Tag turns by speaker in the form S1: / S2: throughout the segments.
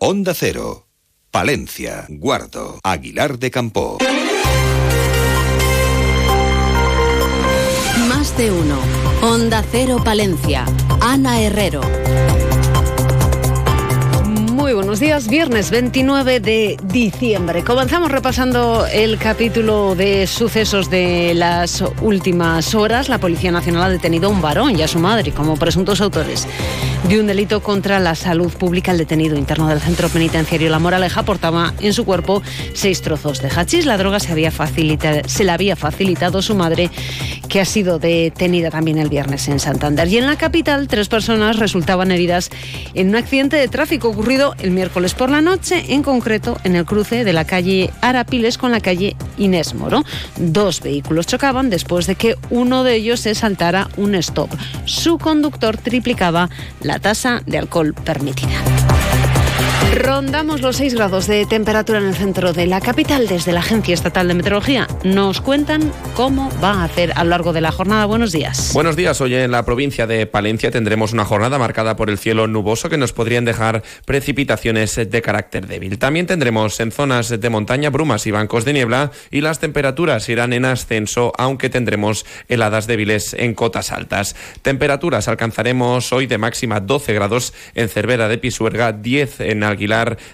S1: Onda Cero, Palencia, Guardo, Aguilar de Campo.
S2: Más de uno. Onda Cero Palencia. Ana Herrero.
S3: Muy buenos días, viernes 29 de diciembre. Comenzamos repasando el capítulo de sucesos de las últimas horas. La Policía Nacional ha detenido a un varón y a su madre como presuntos autores de un delito contra la salud pública. El detenido interno del centro penitenciario La Moraleja portaba en su cuerpo seis trozos de hachís. La droga se, había se la había facilitado su madre, que ha sido detenida también el viernes en Santander. Y en la capital, tres personas resultaban heridas en un accidente de tráfico ocurrido el miércoles por la noche, en concreto en el cruce de la calle Arapiles con la calle Inés Moro. Dos vehículos chocaban después de que uno de ellos se saltara un stop. Su conductor triplicaba la tasa de alcohol permitida. Rondamos los 6 grados de temperatura en el centro de la capital. Desde la Agencia Estatal de Meteorología nos cuentan cómo va a hacer a lo largo de la jornada. Buenos días.
S4: Buenos días. Hoy en la provincia de Palencia tendremos una jornada marcada por el cielo nuboso que nos podrían dejar precipitaciones de carácter débil. También tendremos en zonas de montaña brumas y bancos de niebla y las temperaturas irán en ascenso, aunque tendremos heladas débiles en cotas altas. Temperaturas alcanzaremos hoy de máxima 12 grados en Cervera de Pisuerga, 10 en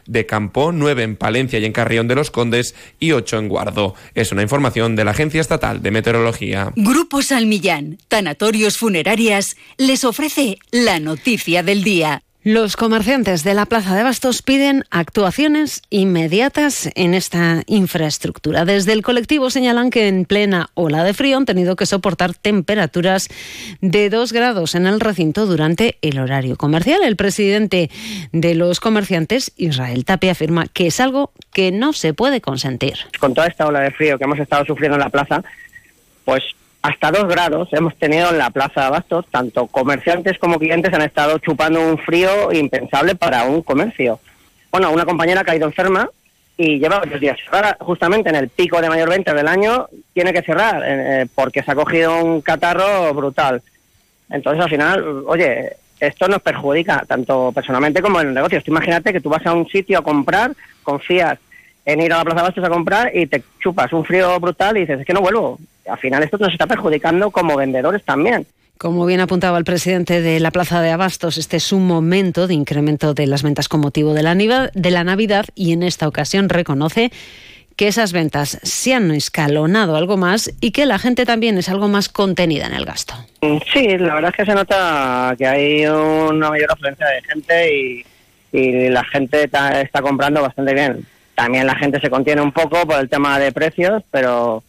S4: De Campo, 9 en Palencia y en Carrión de los Condes y 8 en Guardo. Es una información de la Agencia Estatal de Meteorología.
S2: Grupo Salmillán, Tanatorios Funerarias, les ofrece la noticia del día.
S3: Los comerciantes de la Plaza de Bastos piden actuaciones inmediatas en esta infraestructura. Desde el colectivo señalan que en plena ola de frío han tenido que soportar temperaturas de 2 grados en el recinto durante el horario comercial. El presidente de los comerciantes, Israel Tapia, afirma que es algo que no se puede consentir.
S5: Con toda esta ola de frío que hemos estado sufriendo en la plaza, pues hasta dos grados hemos tenido en la Plaza de Abastos, tanto comerciantes como clientes han estado chupando un frío impensable para un comercio. Bueno, una compañera ha caído enferma y lleva varios días cerrada, justamente en el pico de mayor venta del año, tiene que cerrar eh, porque se ha cogido un catarro brutal. Entonces, al final, oye, esto nos perjudica tanto personalmente como en el negocio. imagínate que tú vas a un sitio a comprar, confías en ir a la Plaza de Bastos a comprar y te chupas un frío brutal y dices, es que no vuelvo. Al final esto nos está perjudicando como vendedores también.
S3: Como bien apuntaba el presidente de la Plaza de Abastos, este es un momento de incremento de las ventas con motivo de la, de la Navidad y en esta ocasión reconoce que esas ventas se han escalonado algo más y que la gente también es algo más contenida en el gasto.
S5: Sí, la verdad es que se nota que hay una mayor afluencia de gente y, y la gente está comprando bastante bien. También la gente se contiene un poco por el tema de precios, pero,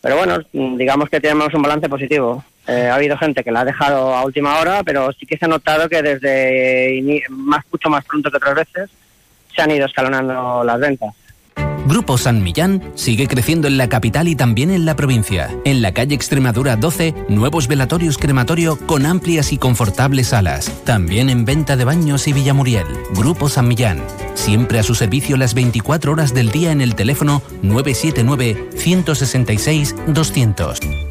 S5: pero bueno, digamos que tenemos un balance positivo. Eh, ha habido gente que la ha dejado a última hora, pero sí que se ha notado que desde más mucho más pronto que otras veces se han ido escalonando las ventas.
S6: Grupo San Millán sigue creciendo en la capital y también en la provincia. En la calle Extremadura 12, nuevos velatorios crematorio con amplias y confortables salas. También en venta de baños y Villamuriel. Grupo San Millán. Siempre a su servicio las 24 horas del día en el teléfono 979 166 200.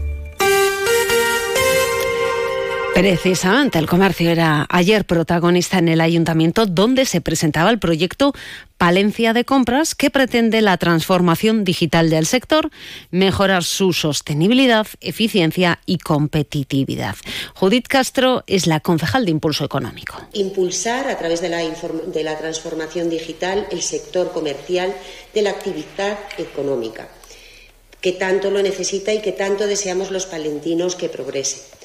S3: Precisamente el comercio era ayer protagonista en el ayuntamiento donde se presentaba el proyecto Palencia de Compras que pretende la transformación digital del sector, mejorar su sostenibilidad, eficiencia y competitividad. Judith Castro es la concejal de Impulso Económico.
S7: Impulsar a través de la, de la transformación digital el sector comercial de la actividad económica, que tanto lo necesita y que tanto deseamos los palentinos que progrese.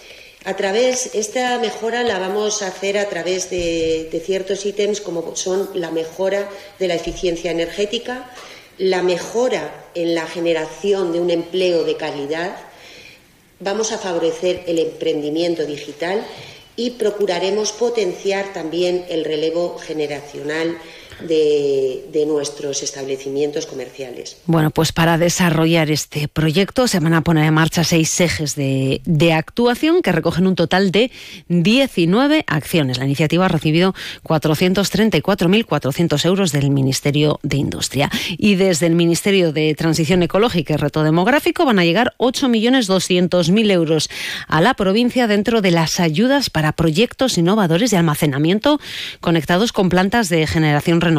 S7: A través, esta mejora la vamos a hacer a través de, ciertos ítems como son la mejora de la eficiencia energética, la mejora en la generación de un empleo de calidad, vamos a favorecer el emprendimiento digital y procuraremos potenciar también el relevo generacional de, nuestros establecimientos comerciales.
S3: Bueno, pues para desarrollar este proyecto se van a poner en marcha seis ejes de, de actuación que recogen un total de 19 acciones. La iniciativa ha recibido 434.400 euros del Ministerio de Industria. Y desde el Ministerio de Transición Ecológica y Reto Demográfico van a llegar 8.200.000 euros a la provincia dentro de las ayudas para proyectos innovadores de almacenamiento conectados con plantas de generación renovable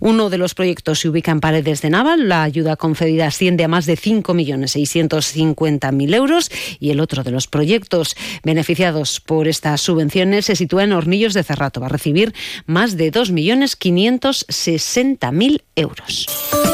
S3: Uno de los proyectos se ubica en Paredes de Naval, la ayuda concedida asciende a más de 5.650.000 euros y el otro de los proyectos beneficiados por estas subvenciones se sitúa en Hornillos de Cerrato. Va a recibir más de 2.560.000 euros.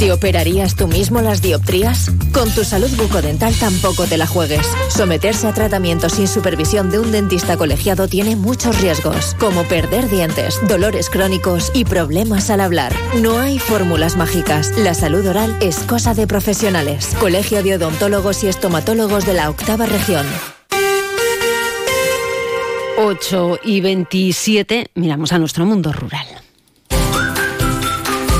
S8: ¿Te operarías tú mismo las dioptrías? Con tu salud bucodental tampoco te la juegues. Someterse a tratamiento sin supervisión de un dentista colegiado tiene muchos riesgos, como perder dientes, dolores crónicos y problemas al hablar. No hay fórmulas mágicas. La salud oral es cosa de profesionales. Colegio de Odontólogos y Estomatólogos de la Octava Región.
S3: 8 y 27, miramos a nuestro mundo rural.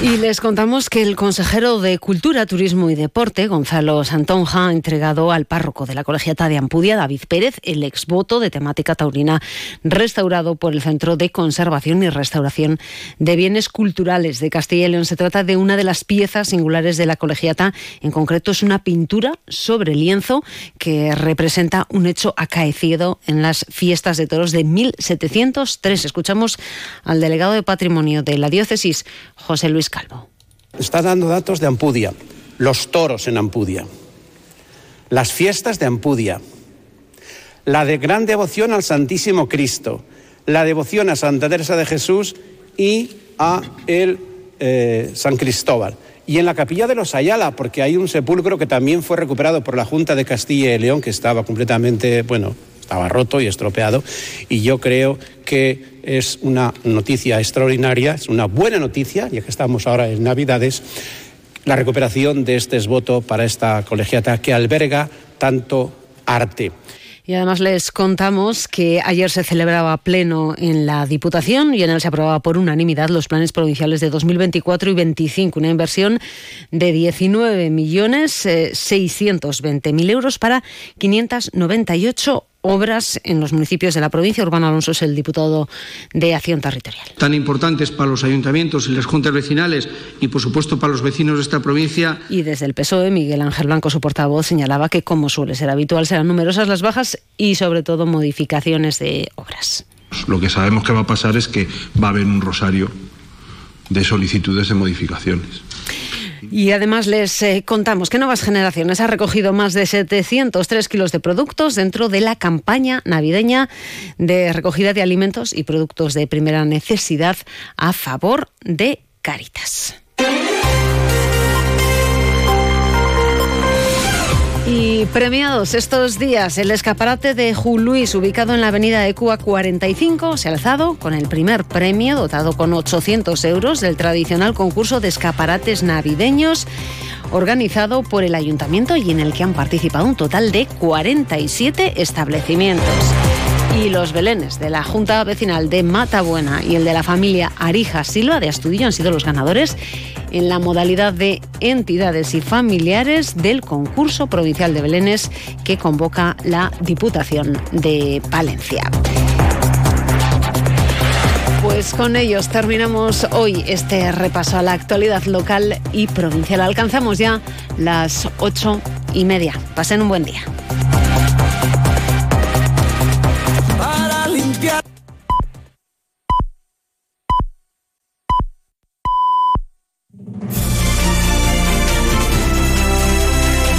S3: Y les contamos que el consejero de Cultura, Turismo y Deporte, Gonzalo Santonja, ha entregado al párroco de la colegiata de Ampudia, David Pérez, el exvoto de temática taurina restaurado por el Centro de Conservación y Restauración de Bienes Culturales de Castilla y León. Se trata de una de las piezas singulares de la colegiata. En concreto, es una pintura sobre lienzo que representa un hecho acaecido en las fiestas de toros de 1703. Escuchamos al delegado de Patrimonio de la diócesis, José Luis Calvo.
S9: Está dando datos de Ampudia, los toros en Ampudia, las fiestas de Ampudia, la de gran devoción al Santísimo Cristo, la devoción a Santa Teresa de Jesús y a el eh, San Cristóbal. Y en la capilla de los Ayala, porque hay un sepulcro que también fue recuperado por la Junta de Castilla y León, que estaba completamente, bueno, estaba roto y estropeado. Y yo creo que es una noticia extraordinaria, es una buena noticia, ya que estamos ahora en Navidades, la recuperación de este esvoto para esta colegiata que alberga tanto arte.
S3: Y además les contamos que ayer se celebraba pleno en la Diputación y en él se aprobaba por unanimidad los planes provinciales de 2024 y 2025, una inversión de 19.620.000 euros para 598 obras en los municipios de la provincia. Urbano Alonso es el diputado de Acción Territorial.
S10: Tan importantes para los ayuntamientos y las juntas vecinales y, por supuesto, para los vecinos de esta provincia.
S3: Y desde el PSOE, Miguel Ángel Blanco, su portavoz, señalaba que, como suele ser habitual, serán numerosas las bajas y, sobre todo, modificaciones de obras.
S11: Lo que sabemos que va a pasar es que va a haber un rosario de solicitudes de modificaciones.
S3: Y además les eh, contamos que Nuevas Generaciones ha recogido más de 703 kilos de productos dentro de la campaña navideña de recogida de alimentos y productos de primera necesidad a favor de Caritas. Y premiados estos días, el escaparate de Luis, ubicado en la avenida de Cuba 45, se ha alzado con el primer premio, dotado con 800 euros, del tradicional concurso de escaparates navideños, organizado por el ayuntamiento y en el que han participado un total de 47 establecimientos. Y los belenes de la Junta Vecinal de Matabuena y el de la familia Arija Silva de Astudillo han sido los ganadores en la modalidad de entidades y familiares del concurso provincial de belenes que convoca la Diputación de Palencia. Pues con ellos terminamos hoy este repaso a la actualidad local y provincial. Alcanzamos ya las ocho y media. Pasen un buen día.